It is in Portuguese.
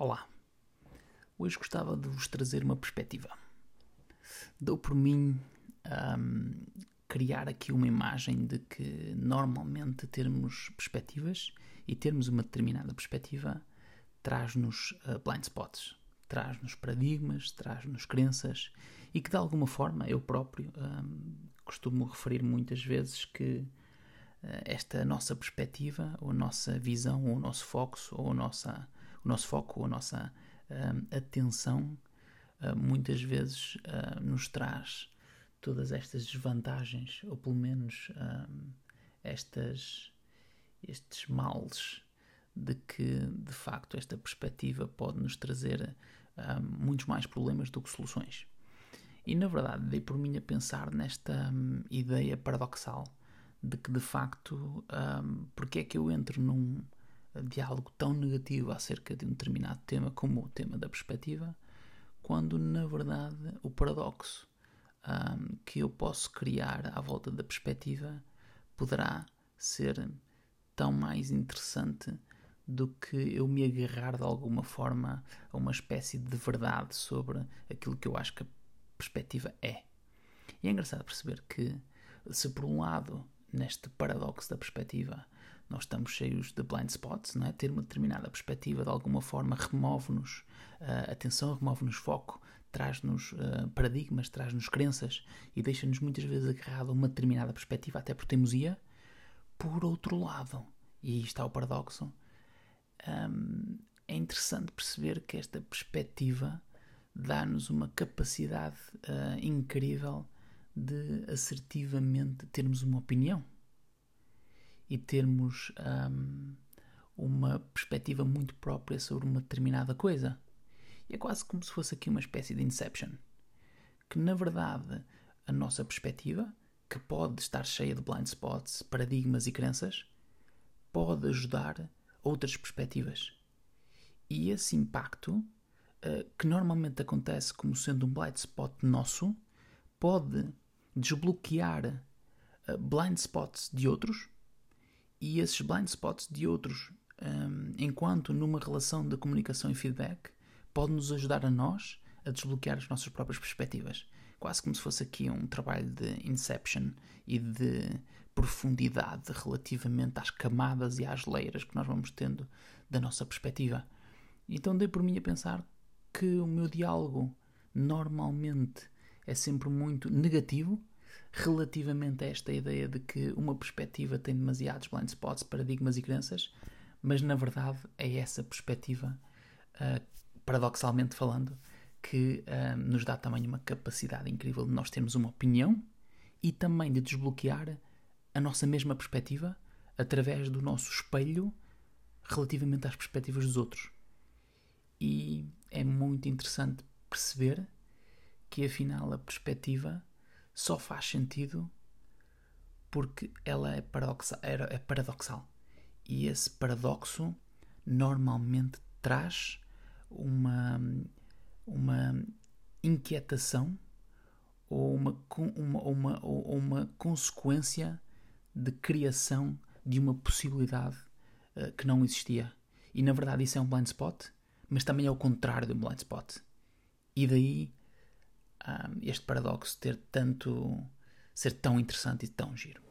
Olá, hoje gostava de vos trazer uma perspectiva. Dou por mim um, criar aqui uma imagem de que normalmente termos perspectivas e termos uma determinada perspectiva traz-nos uh, blind spots, traz-nos paradigmas, traz-nos crenças e que de alguma forma eu próprio um, costumo referir muitas vezes que uh, esta nossa perspectiva, ou a nossa visão, ou o nosso foco, ou a nossa o nosso foco, a nossa uh, atenção, uh, muitas vezes uh, nos traz todas estas desvantagens, ou pelo menos estas, estes males de que de facto esta perspectiva pode nos trazer muitos mais problemas do que soluções. E na verdade dei por mim a pensar nesta um, ideia paradoxal de que de facto um, porque é que eu entro num diálogo tão negativo acerca de um determinado tema como o tema da perspectiva, quando na verdade o paradoxo um, que eu posso criar à volta da perspectiva poderá ser tão mais interessante do que eu me agarrar de alguma forma a uma espécie de verdade sobre aquilo que eu acho que a perspectiva é. E é engraçado perceber que, se por um lado, neste paradoxo da perspectiva, nós estamos cheios de blind spots, não é? Ter uma determinada perspectiva de alguma forma remove-nos uh, atenção, remove-nos foco, traz-nos uh, paradigmas, traz-nos crenças e deixa-nos muitas vezes agarrado a uma determinada perspectiva, até por teimosia. Por outro lado, e aí está o paradoxo, um, é interessante perceber que esta perspectiva dá-nos uma capacidade uh, incrível de assertivamente termos uma opinião e termos um, uma perspectiva muito própria sobre uma determinada coisa. E é quase como se fosse aqui uma espécie de Inception. Que na verdade a nossa perspectiva, que pode estar cheia de blind spots, paradigmas e crenças, pode ajudar outras perspectivas. E esse impacto, uh, que normalmente acontece como sendo um blind spot nosso, pode desbloquear uh, blind spots de outros e esses blind spots de outros, um, enquanto numa relação de comunicação e feedback, pode nos ajudar a nós a desbloquear as nossas próprias perspectivas. Quase como se fosse aqui um trabalho de inception e de profundidade relativamente às camadas e às leiras que nós vamos tendo da nossa perspectiva. Então dei por mim a pensar que o meu diálogo normalmente é sempre muito negativo relativamente a esta ideia de que uma perspectiva tem demasiados blind spots, paradigmas e crenças, mas na verdade é essa perspectiva, uh, paradoxalmente falando, que uh, nos dá também uma capacidade incrível de nós termos uma opinião e também de desbloquear a nossa mesma perspectiva através do nosso espelho relativamente às perspectivas dos outros. E é muito interessante perceber que afinal a perspectiva só faz sentido porque ela é, é paradoxal. E esse paradoxo normalmente traz uma, uma inquietação ou uma, uma, uma, uma consequência de criação de uma possibilidade uh, que não existia. E na verdade isso é um blind spot, mas também é o contrário de um blind spot. E daí um, este paradoxo ter tanto ser tão interessante e tão giro.